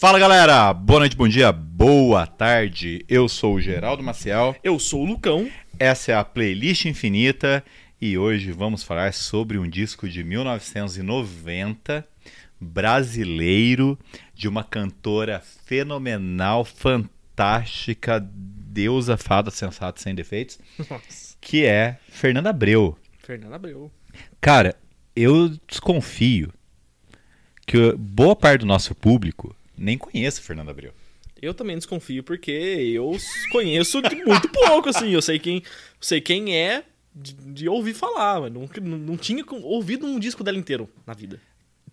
Fala galera, boa noite, bom dia, boa tarde. Eu sou o Geraldo Maciel. Eu sou o Lucão. Essa é a playlist infinita e hoje vamos falar sobre um disco de 1990 brasileiro de uma cantora fenomenal, fantástica, deusa, fada, sensata, sem defeitos, Nossa. que é Fernanda Abreu. Fernando Abreu. Cara, eu desconfio que boa parte do nosso público nem conhece Fernanda Abreu. Eu também desconfio porque eu conheço de muito pouco, assim. Eu sei quem, sei quem é de, de ouvir falar, mas não, não tinha ouvido um disco dela inteiro na vida.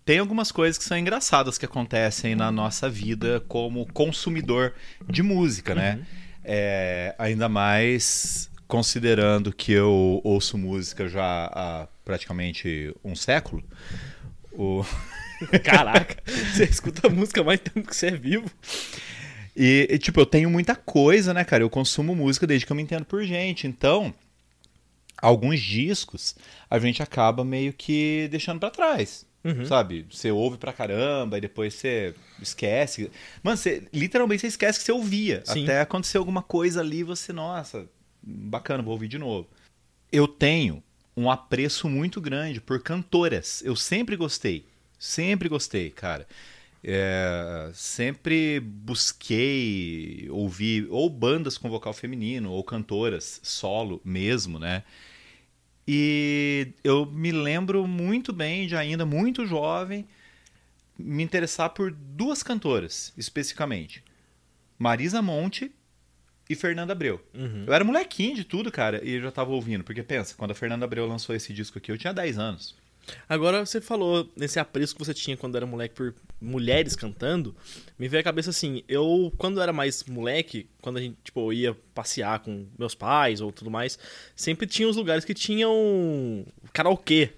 Tem algumas coisas que são engraçadas que acontecem na nossa vida como consumidor de música, né? É, ainda mais considerando que eu ouço música já há praticamente um século. O... Caraca, você escuta música mais tempo que você é vivo. E, e, tipo, eu tenho muita coisa, né, cara? Eu consumo música desde que eu me entendo por gente. Então, alguns discos a gente acaba meio que deixando pra trás. Uhum. Sabe? Você ouve pra caramba e depois você esquece. Mano, você, literalmente você esquece que você ouvia. Sim. Até acontecer alguma coisa ali, você, nossa, bacana, vou ouvir de novo. Eu tenho um apreço muito grande por cantoras. Eu sempre gostei. Sempre gostei, cara. É, sempre busquei ouvir ou bandas com vocal feminino ou cantoras solo mesmo, né? E eu me lembro muito bem de ainda muito jovem me interessar por duas cantoras especificamente, Marisa Monte e Fernanda Abreu. Uhum. Eu era molequinho de tudo, cara, e eu já tava ouvindo, porque pensa, quando a Fernanda Abreu lançou esse disco aqui, eu tinha 10 anos. Agora você falou nesse apreço que você tinha quando era moleque por mulheres cantando, me veio à cabeça assim, eu quando era mais moleque, quando a gente tipo ia passear com meus pais ou tudo mais, sempre tinha os lugares que tinham karaokê.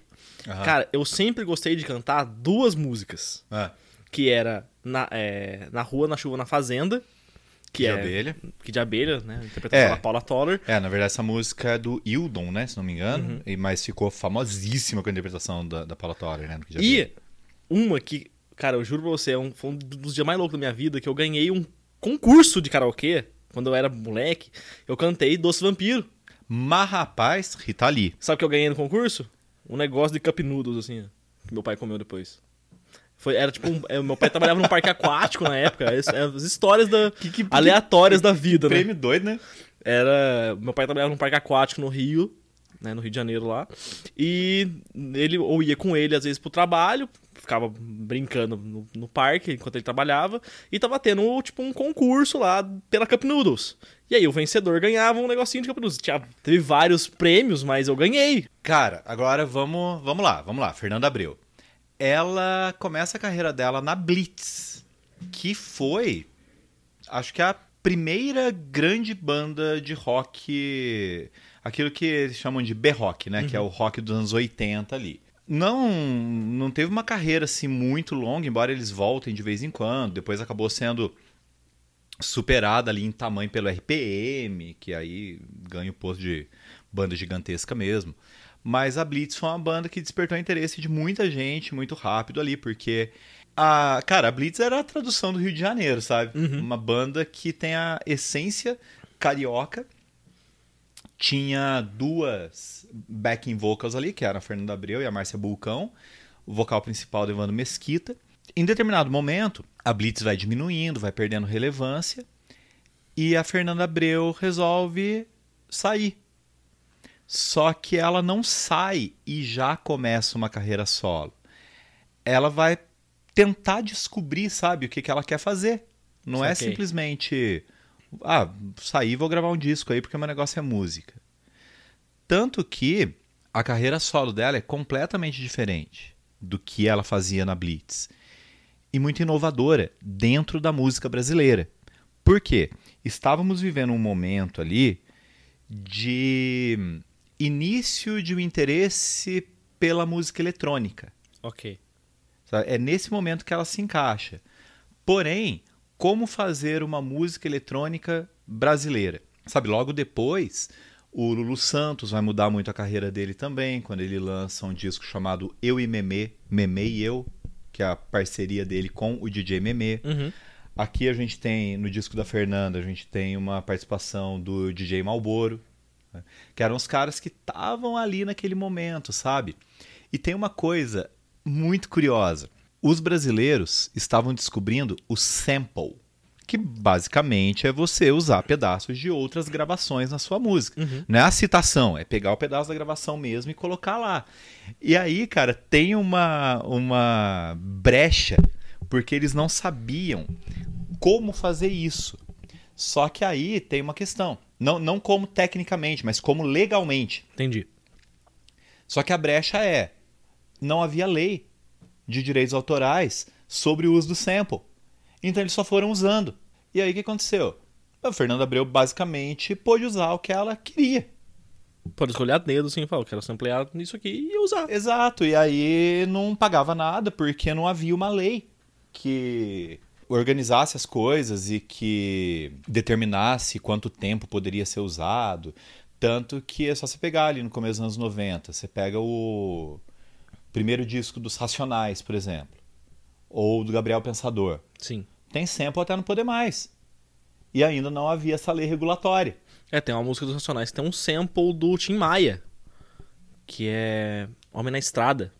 Aham. Cara, eu sempre gostei de cantar duas músicas, Ah, que era na, é, na rua, na chuva, na fazenda, que de é abelha. que de abelha, né, interpretação É. da Paula Toller. É, na verdade, essa música é do Hildon, né? Se não me engano. Uhum. E, mas ficou famosíssima com a interpretação da, da Paula Toller, né? E uma que, cara, eu juro pra você, é um, foi um dos dias mais loucos da minha vida, que eu ganhei um concurso de karaokê, quando eu era moleque, eu cantei Doce Vampiro. Mas, rapaz, Rita Lee. Sabe o que eu ganhei no concurso? Um negócio de cup noodles, assim, ó, que meu pai comeu depois. Foi, era tipo, um, é, meu pai trabalhava num parque aquático na época, é, é as histórias da, que- aleatórias da vida, né? Prêmio doido, né? Era. Meu pai trabalhava num parque aquático no Rio, né? No Rio de Janeiro lá. E ele ou ia com ele, às vezes, pro trabalho, ficava brincando no, no parque enquanto ele trabalhava, e tava tendo, tipo, um concurso lá pela Cup Noodles. E aí o vencedor ganhava um negocinho de Cup Noodles. Tinha, teve vários prêmios, mas eu ganhei. Cara, agora vamos, vamos lá, vamos lá. Fernanda Abreu. Ela começa a carreira dela na Blitz, que foi, acho que a primeira grande banda de rock, aquilo que eles chamam de B-rock, né? Que é o rock dos anos 80 ali. Não, não teve uma carreira assim muito longa, embora eles voltem de vez em quando. Depois acabou sendo superada ali em tamanho pelo RPM, que aí ganha o posto de banda gigantesca mesmo. Mas a Blitz foi uma banda que despertou o interesse de muita gente muito rápido ali, porque a, cara, a Blitz era a tradução do Rio de Janeiro, sabe? Uma banda que tem a essência carioca. Tinha duas backing vocals ali, que eram a Fernanda Abreu e a Márcia Bulcão. O vocal principal do Evandro Mesquita. Em determinado momento, a Blitz vai diminuindo, vai perdendo relevância. E a Fernanda Abreu resolve sair. Só que ela não sai e já começa uma carreira solo. Ela vai tentar descobrir, sabe, o que, que ela quer fazer. Não é Saquei. simplesmente, ah, sair vou gravar um disco aí porque meu negócio é música. Tanto que a carreira solo dela é completamente diferente do que ela fazia na Blitz. E muito inovadora dentro da música brasileira. Por quê? Estávamos vivendo um momento ali de início de um interesse pela música eletrônica. Ok. É nesse momento que ela se encaixa. Porém, como fazer uma música eletrônica brasileira? Sabe, logo depois, o Lulu Santos vai mudar muito a carreira dele também, quando ele lança um disco chamado Eu e Memê, Memê e Eu, que é a parceria dele com o DJ Memê. Uhum. Aqui a gente tem, no disco da Fernanda, a gente tem uma participação do DJ Malboro, né? que eram os caras que estavam ali naquele momento, sabe? E tem uma coisa muito curiosa. Os brasileiros estavam descobrindo o sample, que basicamente é você usar pedaços de outras gravações na sua música. Uhum. Não é a citação, é pegar o pedaço da gravação mesmo e colocar lá. E aí, cara, tem uma, uma brecha, porque eles não sabiam como fazer isso. Só que aí tem uma questão. Não, não como tecnicamente, mas como legalmente. Entendi. Só que a brecha é: não havia lei de direitos autorais sobre o uso do sample. Então eles só foram usando. E aí o que aconteceu? A Fernanda Abreu basicamente pôde usar o que ela queria. Pode escolher a dedo, assim, falar, eu quero samplear nisso aqui e usar. Exato, e aí não pagava nada porque não havia uma lei que organizasse as coisas e que determinasse quanto tempo poderia ser usado. Tanto que é só você pegar ali no começo dos anos 90. Você pega o primeiro disco dos Racionais, por exemplo. Ou do Gabriel Pensador. Sim. Tem sample até não poder mais. E ainda não havia essa lei regulatória. É, tem uma música dos Racionais que tem um sample do Tim Maia, que é Homem na Estrada.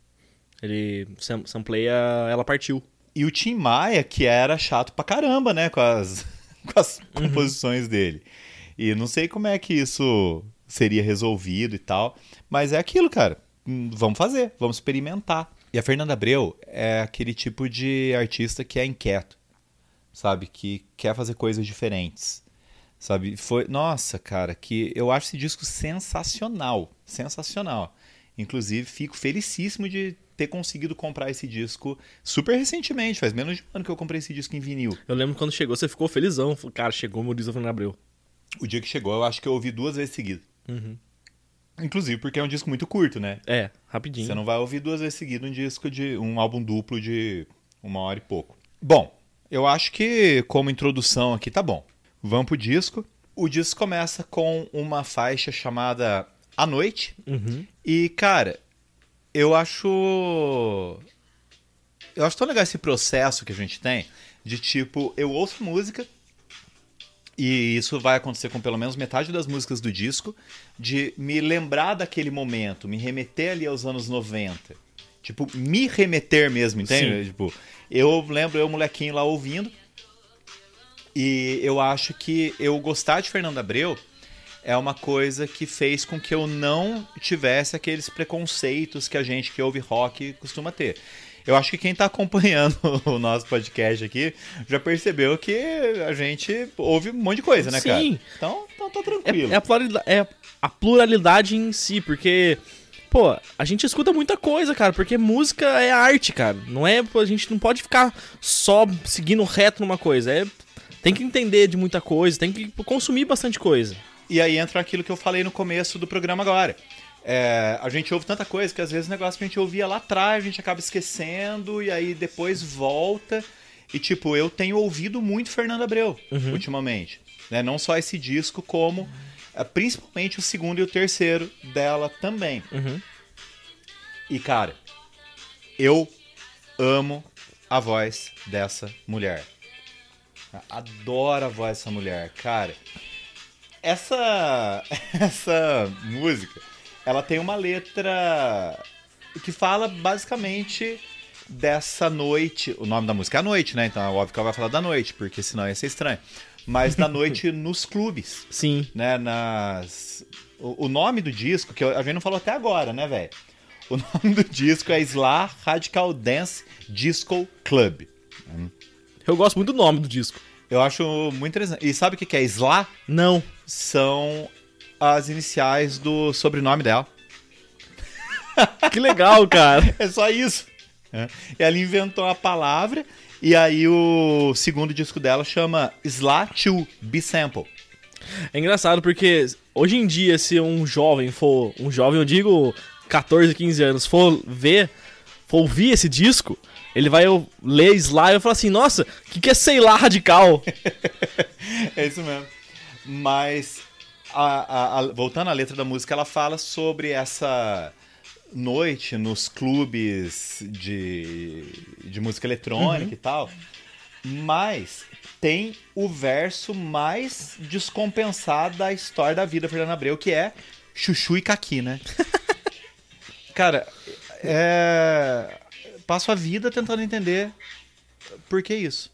Ele sam sampleia Ela Partiu. E o Tim Maia, que era chato pra caramba, né, com as, com as composições dele. E não sei como é que isso seria resolvido e tal, mas é aquilo, cara. Hum, Vamos fazer, vamos experimentar. E a Fernanda Abreu é aquele tipo de artista que é inquieto, sabe? Que quer fazer coisas diferentes. Sabe? Foi, nossa, cara, que eu acho esse disco sensacional, sensacional. Inclusive, fico felicíssimo de ter conseguido comprar esse disco super recentemente, faz menos de um ano que eu comprei esse disco em vinil. Eu lembro quando chegou, você ficou felizão. Cara, chegou o meu disco da Fernanda Abreu. O dia que chegou, eu acho que eu ouvi duas vezes seguidas. Uhum. Inclusive porque é um disco muito curto, né? É, rapidinho. Você não vai ouvir duas vezes seguidas um disco de um álbum duplo de uma hora e pouco. Bom, eu acho que como introdução aqui tá bom. Vamos pro disco. O disco começa com uma faixa chamada A Noite. Uhum. E, cara, eu acho. Eu acho tão legal esse processo que a gente tem de tipo, eu ouço música. E isso vai acontecer com pelo menos metade das músicas do disco, de me lembrar daquele momento, me remeter ali aos anos 90. Tipo, me remeter mesmo, entende? Sim. Tipo, eu lembro eu molequinho lá ouvindo. E eu acho que eu gostar de Fernando Abreu é uma coisa que fez com que eu não tivesse aqueles preconceitos que a gente que ouve rock costuma ter. Eu acho que quem está acompanhando o nosso podcast aqui já percebeu que a gente ouve um monte de coisa, né, cara? Sim. Então, então tá É, tranquilo. é a pluralidade, é a pluralidade em si, porque, pô, a gente escuta muita coisa, cara, porque música é arte, cara. Não é, a gente não pode ficar só seguindo reto numa coisa. É, tem que entender de muita coisa, tem que consumir bastante coisa. E aí entra aquilo que eu falei no começo do programa agora. É, a gente ouve tanta coisa que às vezes o negócio que a gente ouvia lá atrás a gente acaba esquecendo e aí depois volta. E tipo, eu tenho ouvido muito Fernando Abreu ultimamente. Né? Não só esse disco, como é, principalmente o segundo e o terceiro dela também. Uhum. E cara, eu amo a voz dessa mulher. Adoro a voz dessa mulher, cara. Essa essa música, ela tem uma letra que fala basicamente dessa noite. O nome da música é a noite, né? Então é óbvio que ela vai falar da noite, porque senão ia ser estranho. Mas da noite nos clubes Sim. né, nas... O, o nome do disco, que a gente não falou até agora, né, velho? O nome do disco é Sla Radical Dance Disco Club. Eu gosto muito do nome do disco. Eu acho muito interessante. E sabe o que é Sla? Não. São as iniciais do sobrenome dela. Que legal, cara. É só isso. É. Ela inventou a palavra, e aí o segundo disco dela chama Sla 2 B-Sample. É engraçado porque hoje em dia, se um jovem for. Um jovem, eu digo 14, 15 anos, for ver, for ouvir esse disco, ele vai ler Sly e falar assim: Nossa, o que, que é sei lá radical? é isso mesmo. Mas, a- a- a- voltando à letra da música, ela fala sobre essa noite nos clubes de, de música eletrônica e tal. Mas tem o verso mais descompensado da história da vida da Fernanda Abreu, que é Chuchu e Caqui, né? Cara, é... passo a vida tentando entender por que isso.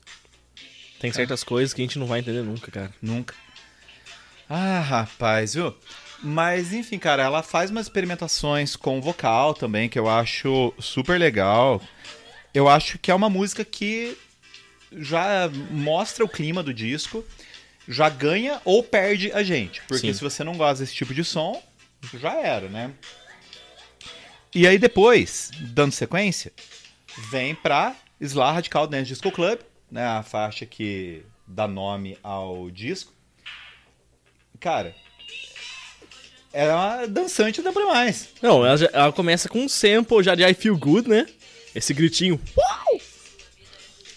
Tem certas coisas que a gente não vai entender nunca, cara. Nunca. Ah, rapaz, viu? Mas, enfim, cara, ela faz umas experimentações com vocal também, que eu acho super legal. Eu acho que é uma música que já mostra o clima do disco, já ganha ou perde a gente. Porque Sim. se você não gosta desse tipo de som, já era, né? E aí depois, dando sequência, vem pra Sla Radical Dance Disco Club, né, a faixa que dá nome ao disco. Cara, é uma dançante da mais. Não, ela, já- ela começa com um sample já de I Feel Good, né? Esse gritinho.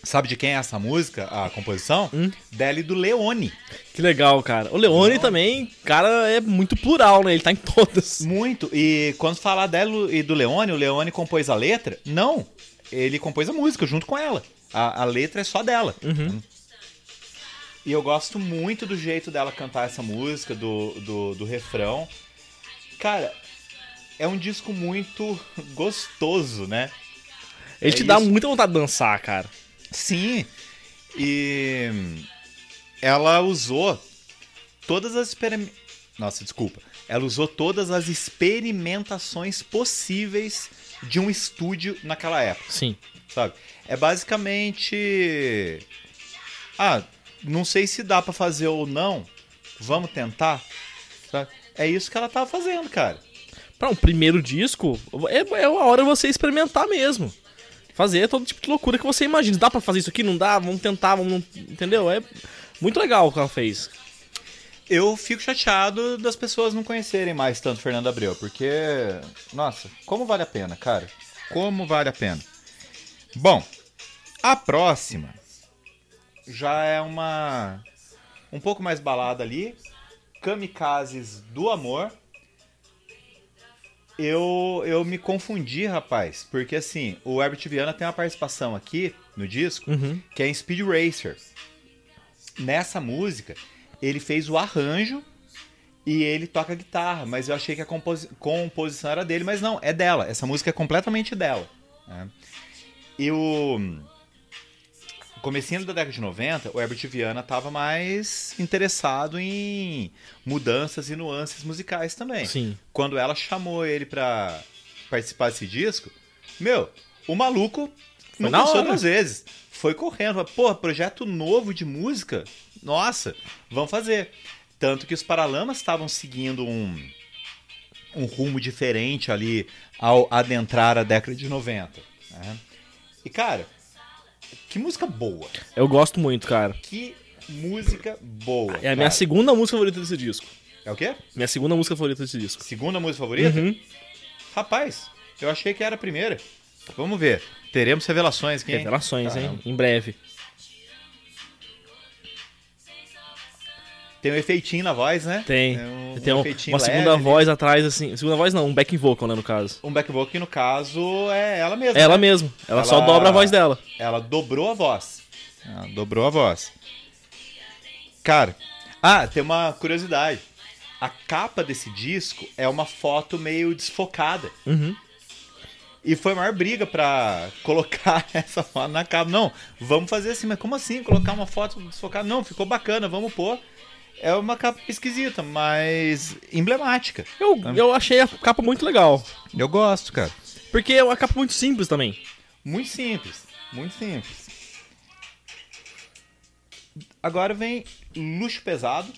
Sabe de quem é essa música, a composição? Hum? Dela e do Leone. Que legal, cara. O Leone também, cara, é muito plural, né? Ele tá em todas. Muito. E quando falar dela e do Leone, o Leone compôs a letra? Não. Ele compôs a música junto com ela. A, a letra é só dela. Uhum. E eu gosto muito do jeito dela cantar essa música, do, do, do refrão. Cara, é um disco muito gostoso, né? Ele É te dá isso. muita vontade de dançar, cara. Sim. E ela usou todas as experim... Nossa, desculpa. Ela usou todas as experimentações possíveis de um estúdio naquela época, Sim. sabe? É basicamente ah, não sei se dá pra fazer ou não. Vamos tentar. sabe? É isso que ela tava fazendo, cara. Pra um primeiro disco, é, é a hora você experimentar mesmo. Fazer todo tipo de loucura que você imagina. Dá pra fazer isso aqui? Não dá? Vamos tentar, vamos... Entendeu? É muito legal o que ela fez. Eu fico chateado das pessoas não conhecerem mais tanto Fernando Abreu, porque, nossa, como vale a pena, cara? Como vale a pena. Bom, a próxima já é uma um pouco mais balada ali, Kamikazes do Amor. Eu, eu me confundi, rapaz, porque assim, o Herbert Viana tem uma participação aqui no disco Uhum. que é em Speed Racer. Nessa música, ele fez o arranjo e ele toca guitarra, mas eu achei que a composi- composição era dele, mas não, é dela. Essa música é completamente dela. né? E o comecinho da década de 90, o Herbert Viana estava mais interessado em mudanças e nuances musicais também. Sim. Quando ela chamou ele pra participar desse disco, meu, o maluco não pensou duas vezes. Foi correndo. Pô, projeto novo de música? Nossa, vamos fazer. Tanto que os Paralamas estavam seguindo um, um rumo diferente ali ao adentrar a década de 90. né? E, cara, que música boa. Eu gosto muito, cara. Que música boa. É a minha cara. segunda música favorita desse disco. É o quê? Minha segunda música favorita desse disco. Segunda música favorita? Uhum. Rapaz, eu achei que era a primeira. Vamos ver. Teremos revelações aqui. hein? Revelações, hein? Caramba. Em breve. Tem um efeitinho na voz, né? Tem. um, Tem um um- efeitinho uma leve segunda voz atrás, assim. Segunda voz não, um back vocal, né, no caso. Um back vocal que no caso é ela mesma. Ela né? mesmo. Ela, Ela- só dobra a voz dela. Ela dobrou a voz. Ela dobrou a voz. Cara, ah, tem uma curiosidade. A capa desse disco é uma foto meio desfocada. Uhum. E foi a maior briga pra colocar essa foto na capa. Não, vamos fazer assim, mas como assim? Colocar uma foto desfocada? Não, ficou bacana, vamos pôr. É uma capa esquisita, mas emblemática. Eu, eu achei a capa muito legal. Eu gosto, cara. Porque é uma capa muito simples também. Muito simples, muito simples. Agora vem Luxo Pesado.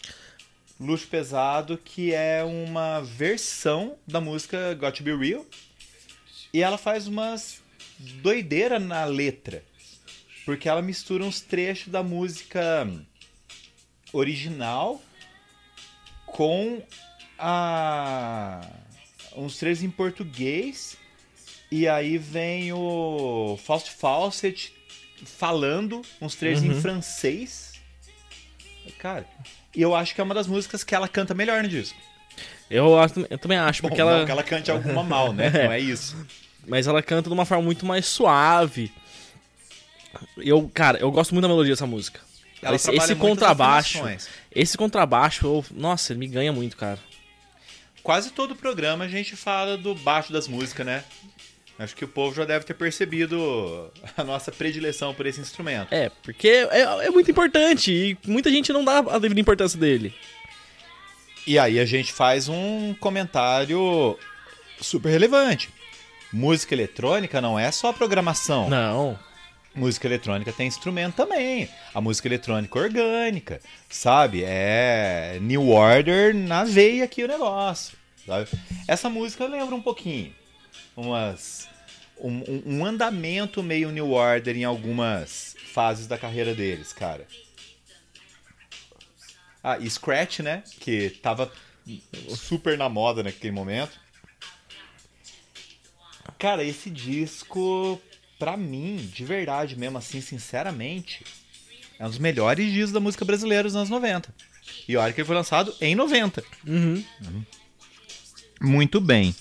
Luxo Pesado, que é uma versão da música Got to Be Real. E ela faz umas doideira na letra. Porque ela mistura uns trechos da música original com a uns trechos em português e aí vem o Faust Fawcett falando uns em Uhum. francês. Cara, e eu acho que é uma das músicas que ela canta melhor no disco. Eu, acho- eu também acho, Bom, porque ela. não que ela cante alguma mal, né? Não é isso. Mas ela canta de uma forma muito mais suave. Eu, cara, eu gosto muito da melodia dessa música. Ela esse, esse contrabaixo, esse contrabaixo, eu- nossa, ele me ganha muito, cara. Quase todo programa a gente fala do baixo das músicas, né? Acho que o povo já deve ter percebido a nossa predileção por esse instrumento. É, porque é, é muito importante e muita gente não dá a devida importância dele. E aí a gente faz um comentário super relevante. Música eletrônica não é só programação. Não. Música eletrônica tem instrumento também. A música eletrônica orgânica, sabe? É New Order na veia aqui o negócio. sabe? Essa música lembra um pouquinho. Umas, um, um- andamento meio New Order em algumas fases da carreira deles, cara. Ah, e Scratch, né? Que tava super na moda naquele momento. Cara, esse disco, pra mim, de verdade mesmo, assim, sinceramente, é um dos melhores discos da música brasileira dos anos 90. E olha que ele foi lançado em 90. Uhum. Muito bem.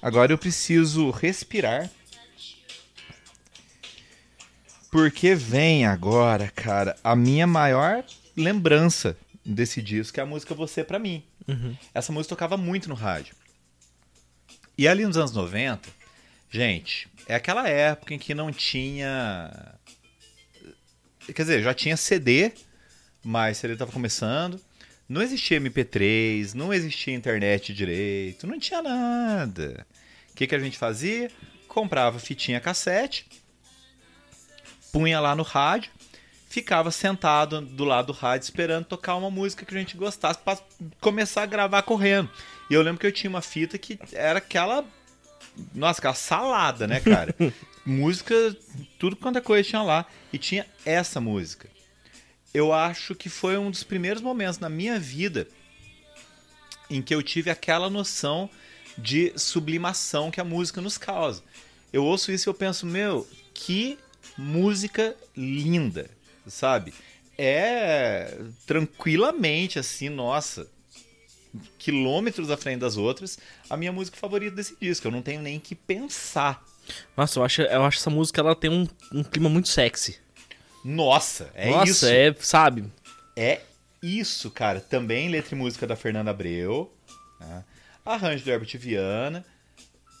Agora eu preciso respirar. Porque vem agora, cara, a minha maior lembrança desse disco, que é a música Você Pra Mim. Uhum. Essa música tocava muito no rádio. E ali nos anos 90, gente, é aquela época em que não tinha. Quer dizer, já tinha CD, mas CD tava começando. Não existia MP3, não existia internet direito, não tinha nada. O que, que a gente fazia? Comprava fitinha cassete, punha lá no rádio, ficava sentado do lado do rádio esperando tocar uma música que a gente gostasse para começar a gravar correndo. E eu lembro que eu tinha uma fita que era aquela. Nossa, aquela salada, né, cara? música, tudo quanto é coisa tinha lá. E tinha essa música. Eu acho que foi um dos primeiros momentos na minha vida em que eu tive aquela noção de sublimação que a música nos causa. Eu ouço isso e eu penso, meu, que música linda, sabe? É tranquilamente assim, nossa, quilômetros à frente das outras, a minha música favorita desse disco. Eu não tenho nem que pensar. Nossa, eu acho, eu acho essa música ela tem um, um clima muito sexy. Nossa, é Nossa, isso. é, sabe? É isso, cara. Também letra e música da Fernanda Abreu. né? Arranjo do Herbert Viana.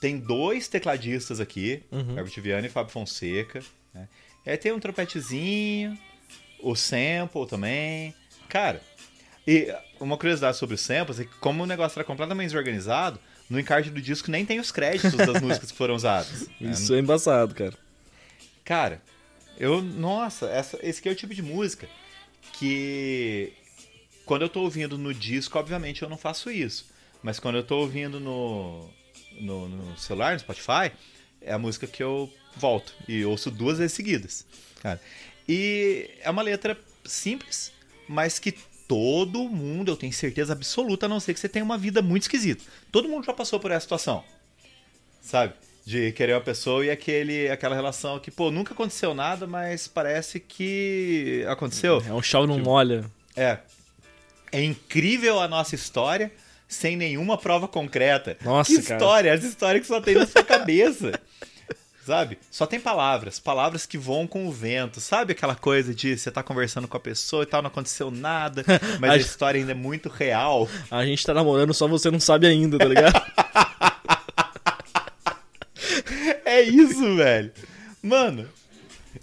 Tem dois tecladistas aqui, Uhum. Herbert Viana e Fábio Fonseca. Né? Aí tem um trompetezinho, o sample também. Cara, e uma curiosidade sobre os samples é que como o negócio era completamente desorganizado, no encarte do disco nem tem os créditos das músicas que foram usadas. Isso é embaçado, cara. Cara, eu. Nossa, essa, esse aqui é o tipo de música que. Quando eu tô ouvindo no disco, obviamente eu não faço isso. Mas quando eu tô ouvindo no, no, no celular, no Spotify, é a música que eu volto e ouço duas vezes seguidas. Cara. E é uma letra simples, mas que todo mundo, eu tenho certeza absoluta, a não ser que você tenha uma vida muito esquisita. Todo mundo já passou por essa situação sabe? De querer uma pessoa e aquele, aquela relação que, pô, nunca aconteceu nada, mas parece que aconteceu. É um chove não molha. É. É incrível a nossa história sem nenhuma prova concreta. Nossa, que cara. história? Essa história que só tem na sua cabeça. Sabe? Só tem palavras, palavras que voam com o vento. Sabe aquela coisa de você tá conversando com a pessoa e tal, não aconteceu nada, mas a Acho- história ainda é muito real. A gente tá namorando, só você não sabe ainda, tá ligado? É isso, velho. Mano.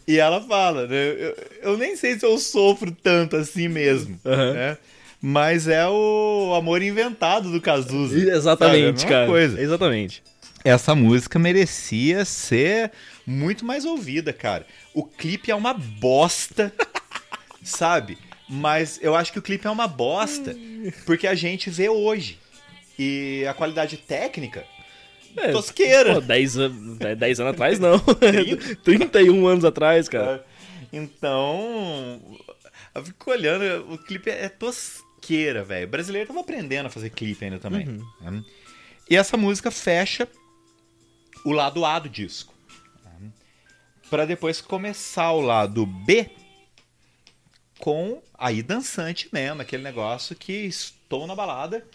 E ela fala, né? Eu, eu nem sei se eu sofro tanto assim mesmo. Aham. né? Mas é o amor inventado do Cazuza. Exatamente, sabe? É a cara. Coisa. Exatamente. Essa música merecia ser muito mais ouvida, cara. O clipe é uma bosta, sabe? Mas eu acho que o clipe é uma bosta porque a gente vê hoje. E a qualidade técnica, É, tosqueira. Pô, 10 anos, 10 anos atrás não. 31 anos atrás, cara. Então, eu fico olhando, o clipe é tosqueira, velho. O brasileiro tava aprendendo a fazer clipe ainda também. né? E essa música fecha o lado A do disco. Pra depois começar o lado B com aí dançante mesmo, aquele negócio que estou na balada,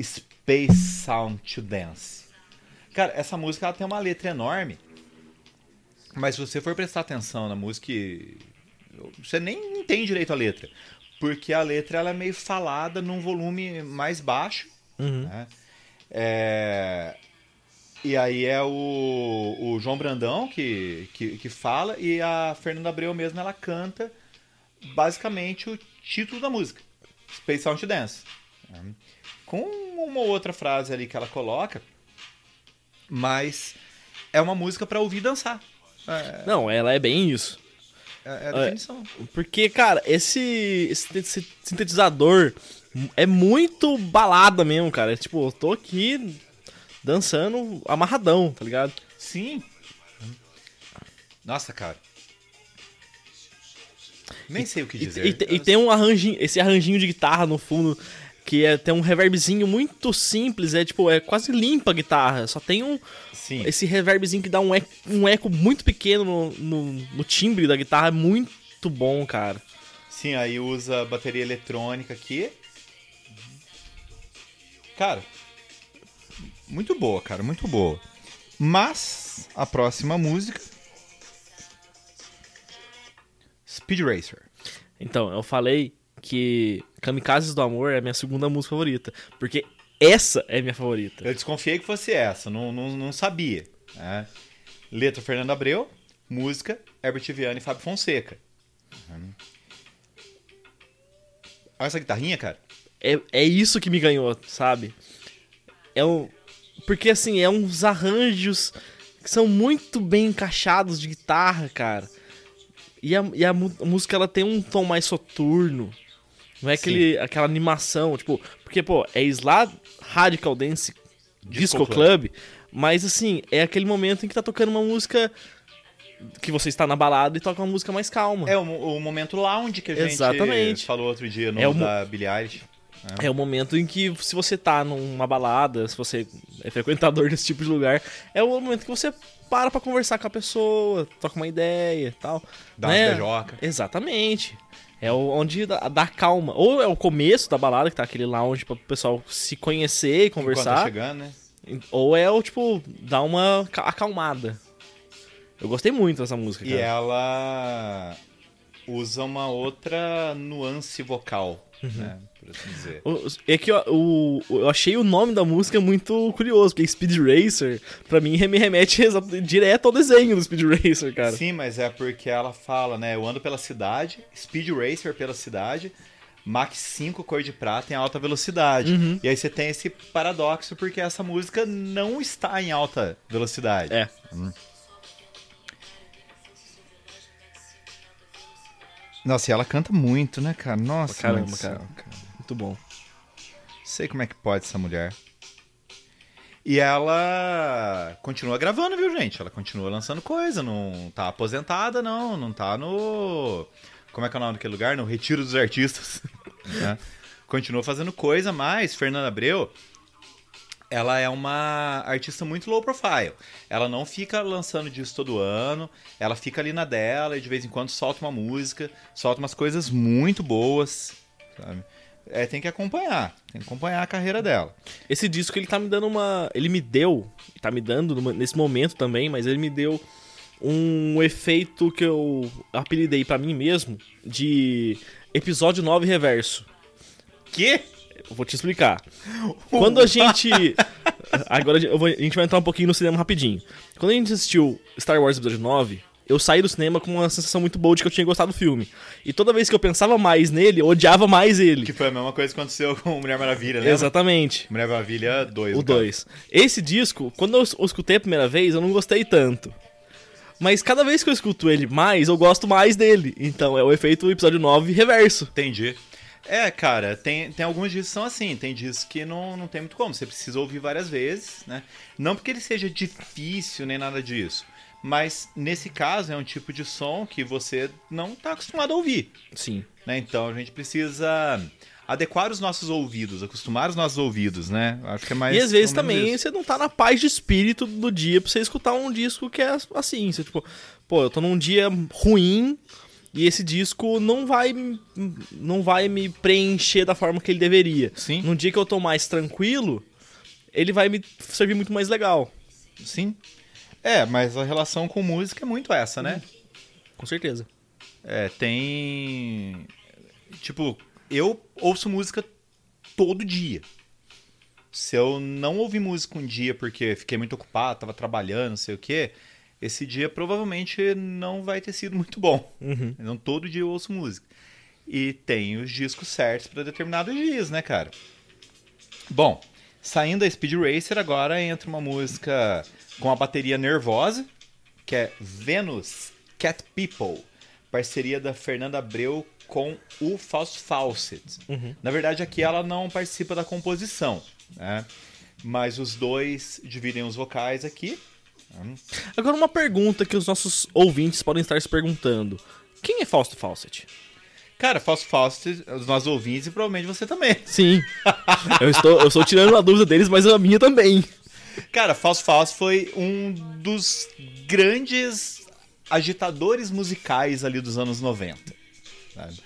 Space Sound to Dance. Cara, essa música ela tem uma letra enorme, mas se você for prestar atenção na música, você nem tem direito à letra. Porque a letra ela é meio falada num volume mais baixo. Uhum. Né? É, E aí é o, o João Brandão que, que, que fala e a Fernanda Abreu mesmo ela canta basicamente o título da música, Space Sound Dance. né? Com uma outra frase ali que ela coloca, mas é uma música para ouvir dançar. É, Não, ela é bem isso. é a definição. Porque, cara, esse, esse esse sintetizador é muito balada mesmo, cara. É tipo, eu tô aqui dançando amarradão, tá ligado? Sim. Nossa, cara. Nem sei o que E, dizer. e te- e tem um arranjinho, esse arranjinho de guitarra no fundo que é, tem um reverbzinho muito simples, é tipo, é quase limpa a guitarra, só tem um Sim. esse reverbzinho que dá um eco, um eco muito pequeno no, no, no timbre da guitarra, é muito bom, cara. Sim, aí usa bateria eletrônica aqui. Cara, muito boa, cara, muito boa. Mas a próxima música Speed Racer. Então, eu falei que Kamikazes do Amor é a minha segunda música favorita, porque essa é minha favorita. Eu desconfiei que fosse essa, não, não, não sabia. né? Letra Fernando Abreu, música Herbert Viana e Fábio Fonseca. Uhum. Olha essa guitarrinha, cara. É, é isso que me ganhou, sabe? É um. Porque assim, é uns arranjos que são muito bem encaixados de guitarra, cara. E a, e a, a música ela tem um tom mais soturno. Não é aquele, aquela animação, tipo. Porque, pô, é Slá Radical Dance Disco, Disco Club. Mas assim, é aquele momento em que tá tocando uma música que você está na balada e toca uma música mais calma. É o, o momento lounge que a gente Exatamente. falou outro dia no É o da Billie Eilish. É o momento em que, se você tá numa balada, se você é frequentador desse tipo de lugar, é o momento que você para pra conversar com a pessoa, troca uma ideia e tal. Dá né? umas beijoca. Exatamente. É onde dá, dá calma. Ou é o começo da balada, que tá aquele lounge pra o pessoal se conhecer e Enquanto tá conversar. chegando, né? Ou é o, tipo, dar uma ca- acalmada. Eu gostei muito dessa música, E cara. ela usa uma outra nuance vocal, Uhum. né? Por assim dizer. É que o- eu achei o nome da música muito curioso, porque Speed Racer, pra mim, me remete direto ao desenho do Speed Racer, cara. Sim, mas é porque ela fala, né? Eu ando pela cidade, Speed Racer pela cidade, Mach 5 cor de prata em alta velocidade. Uhum. E aí você tem esse paradoxo porque essa música não está em alta velocidade. É. Nossa, e ela canta muito, né, cara? Nossa, Pra caramba, cara. cara. Muito bom. Sei como é que pode essa mulher. E ela continua gravando, viu, gente? Ela continua lançando coisa, não tá aposentada, não, não tá no. Como é que é o nome daquele lugar? No Retiro dos Artistas. né? Continua fazendo coisa, mas Fernanda Abreu, ela é uma artista muito low profile. Ela não fica lançando disco todo ano, ela fica ali na dela e de vez em quando solta uma música, solta umas coisas muito boas, sabe? É, tem que acompanhar, tem que acompanhar a carreira dela. Esse disco, ele tá me dando uma... Ele me deu, tá me dando nesse momento também, mas ele me deu um efeito que eu apelidei pra mim mesmo de episódio 9 reverso. Que? Eu vou te explicar. Quando a gente. Agora vou- a gente vai entrar um pouquinho no cinema rapidinho. Quando a gente assistiu Star Wars Episódio 9, eu saí do cinema com uma sensação muito boa de que eu tinha gostado do filme. E toda vez que eu pensava mais nele, eu odiava mais ele. Que foi a mesma coisa que aconteceu com Mulher Maravilha, né? Exatamente. Mulher Maravilha 2. O 2. Esse disco, quando eu eu escutei a primeira vez, eu não gostei tanto. Mas cada vez que eu escuto ele mais, eu gosto mais dele. Então é o efeito episódio 9 reverso. Entendi. É, cara, tem, tem alguns discos que são assim, tem discos que não, não tem muito como, você precisa ouvir várias vezes, né? Não porque ele seja difícil nem nada disso, mas nesse caso é um tipo de som que você não tá acostumado a ouvir, Sim. né? Então a gente precisa adequar os nossos ouvidos, acostumar os nossos ouvidos, né? Acho que é mais e às vezes também isso. você não tá na paz de espírito do dia pra você escutar um disco que é assim. Você, tipo, pô, eu tô num dia ruim e esse disco não vai, não vai me preencher da forma que ele deveria. Sim. Num dia que eu tô mais tranquilo, ele vai me servir muito mais legal. Sim. É, mas a relação com música é muito essa, né? Com certeza. É, tem. Tipo, eu ouço música todo dia. Se eu não ouvir música um dia porque fiquei muito ocupado, tava trabalhando, não sei o quê, esse dia provavelmente não vai ter sido muito bom. Uhum. Então todo dia eu ouço música. E tem os discos certos para determinados dias, né, cara? Bom, saindo da Speed Racer, agora entra uma música com a bateria nervosa, que é Venus Cat People, parceria da Fernanda Abreu com o Fausto Fawcett. Uhum. Na verdade, aqui ela não participa da composição, né? Mas os dois dividem os vocais aqui. Agora uma pergunta que os nossos ouvintes podem estar se perguntando. Quem é Fausto Fawcett? Cara, Fausto Fawcett, os nossos ouvintes e provavelmente você também. Sim. eu, estou, eu estou tirando a dúvida deles, mas a minha também. Cara, Fausto Fawcett foi um dos grandes agitadores musicais ali dos anos 90. sabe?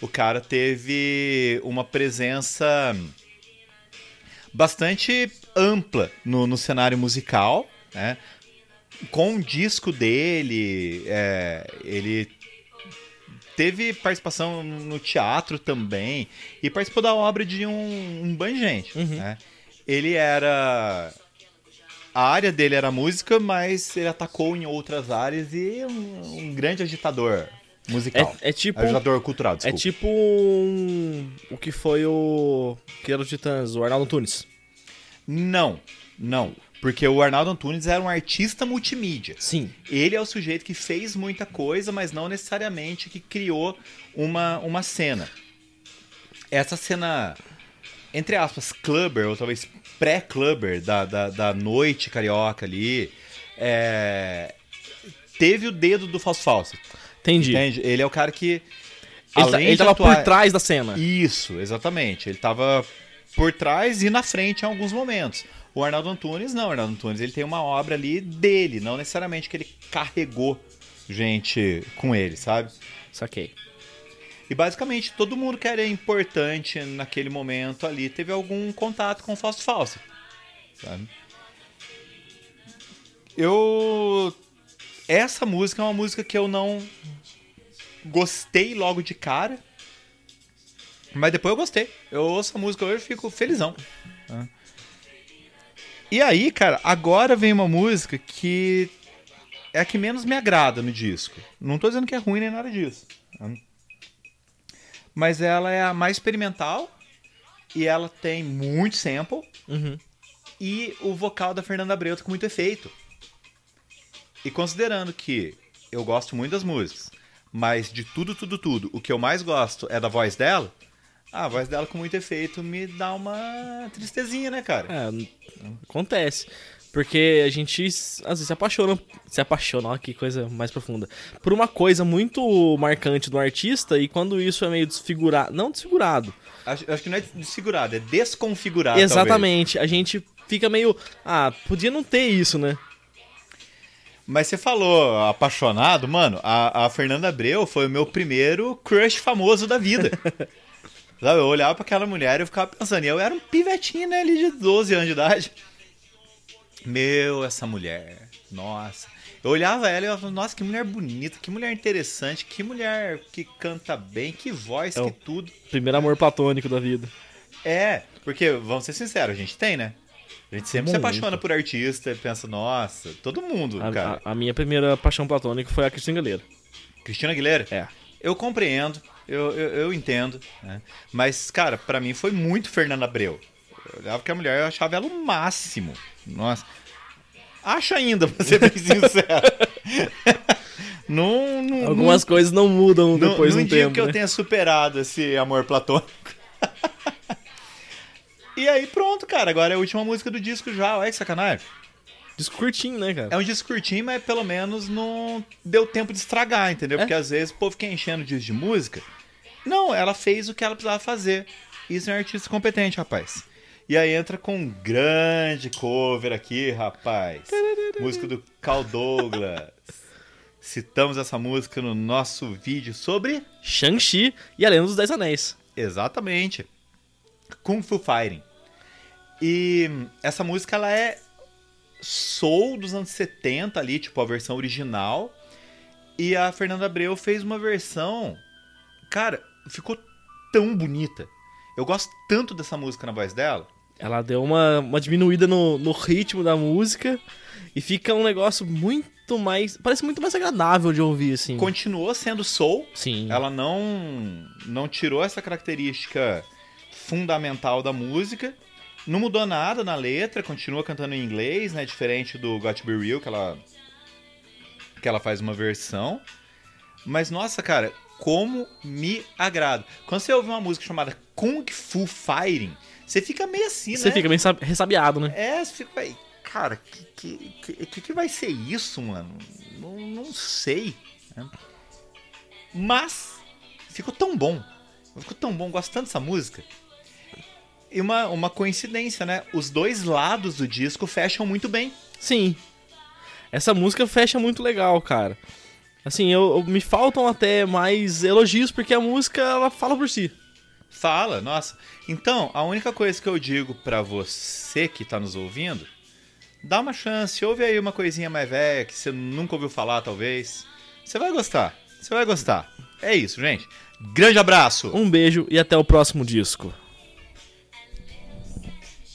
O cara teve uma presença bastante ampla no, no cenário musical, né? Com o disco dele, é, ele teve participação no teatro também e participou da obra de um, um gente. Uhum. né? Ele era a área dele era música, mas ele atacou em outras áreas e é um, um grande agitador musical. É, é tipo. Agitador cultural, É desculpa. tipo um, o que foi o. Que era o Titãs, o Arnaldo Tunes. Não, não. Porque o Arnaldo Antunes era um artista multimídia. Sim. Ele é o sujeito que fez muita coisa, mas não necessariamente que criou uma, uma cena. Essa cena, entre aspas, clubber, ou talvez pré-clubber da, da, da noite carioca ali, é, teve o dedo do Fausto Fawcett. Entendi. Entende? Ele é o cara que. Ele, tá- ele tava atuar- por trás da cena. Isso, exatamente. Ele tava por trás e na frente em alguns momentos. O Arnaldo Antunes, não. O Arnaldo Antunes ele tem uma obra ali dele, não necessariamente que ele carregou gente com ele, sabe? Saquei. E basicamente todo mundo que era importante naquele momento ali teve algum contato com o Fausto Fawcett, sabe? Eu essa música é uma música que eu não gostei logo de cara, mas depois eu gostei. Eu ouço a música hoje e fico felizão. E aí, cara, agora vem uma música que é a que menos me agrada no disco. Não tô dizendo que é ruim nem nada disso. Mas ela é a mais experimental e ela tem muito sample Uhum. e o vocal da Fernanda Abreu tá com muito efeito. E considerando que eu gosto muito das músicas, mas de tudo, tudo, tudo, o que eu mais gosto é da voz dela, a voz dela com muito efeito me dá uma tristezinha, né, cara? É, acontece. Porque a gente às vezes se apaixona, se apaixona, olha que coisa mais profunda, por uma coisa muito marcante do artista e quando isso é meio desfigurado, não desfigurado, Acho, acho que não é desfigurado, é desconfigurado. talvez. exatamente, a gente fica meio, ah, podia não ter isso, né? Mas você falou apaixonado, mano, a, a Fernanda Abreu foi o meu primeiro crush famoso da vida. Sabe, eu olhava pra aquela mulher e eu ficava pensando, e eu era um pivetinho, né, ali de 12 anos de idade. Meu, essa mulher, nossa. Eu olhava ela e eu falava, nossa, que mulher bonita, que mulher interessante, que mulher que canta bem, que voz, É que tudo. Primeiro amor platônico da vida. É, porque, vamos ser sinceros, a gente tem, né? A gente sempre se Muito. apaixona por artista e pensa, nossa, todo mundo, A, cara. a- a minha primeira paixão platônica foi a Cristina Aguilera. Cristina Aguilera? É. Eu compreendo, eu, eu, eu entendo, né? Mas, cara, pra mim foi muito Fernanda Abreu. Eu olhava que a mulher, eu achava ela o máximo. Nossa. Acho ainda, pra ser bem sincero. não, não, Algumas coisas não mudam não, depois não de um digo tempo, que eu né? tenha superado esse amor platônico. e aí pronto, cara. Agora é a última música do disco já. Olha que sacanagem. Disco curtinho, né, cara? É um disco curtinho, mas pelo menos não deu tempo de estragar, entendeu? É. Porque às vezes o povo fica enchendo o disco de música. Não, ela fez o que ela precisava fazer. Isso é um artista competente, rapaz. E aí entra com um grande cover aqui, rapaz. música do Cal Douglas. Citamos essa música no nosso vídeo sobre. Shang-Chi e a Lenda dos Dez Anéis. Exatamente. Kung Fu Fighting. E essa música ela é soul dos anos 70 ali, tipo a versão original. E a Fernanda Abreu fez uma versão. Cara, ficou tão bonita. Eu gosto tanto dessa música na voz dela. Ela deu uma, uma diminuída no, no ritmo da música e fica um negócio muito mais. Parece muito mais agradável de ouvir, assim. Continuou sendo soul. Sim. Ela não, não tirou essa característica fundamental da música. Não mudou nada na letra, continua cantando em inglês, né? Diferente do Got to Be Real, que ela, que ela faz uma versão. Mas, nossa, cara, como me agrada. Quando você ouve uma música chamada Kung Fu Fighting, você fica meio assim, Você né? fica bem sab- ressabiado, né? É, você fica, "Ei, cara, que que, que, que que vai ser isso, mano? Não, não sei. né? Mas ficou tão bom. Ficou tão bom, gosto tanto dessa música. E uma, uma coincidência, né? Os dois lados do disco fecham muito bem. Sim. Essa música fecha muito legal, cara. Assim, eu, eu- me faltam até mais elogios, porque a música ela fala por si. Fala, nossa. Então, a única coisa que eu digo pra você que tá nos ouvindo, dá uma chance, ouve aí uma coisinha mais velha que você nunca ouviu falar, talvez. Você vai gostar. Você vai gostar. É isso, gente. Grande abraço. Um beijo e até o próximo disco.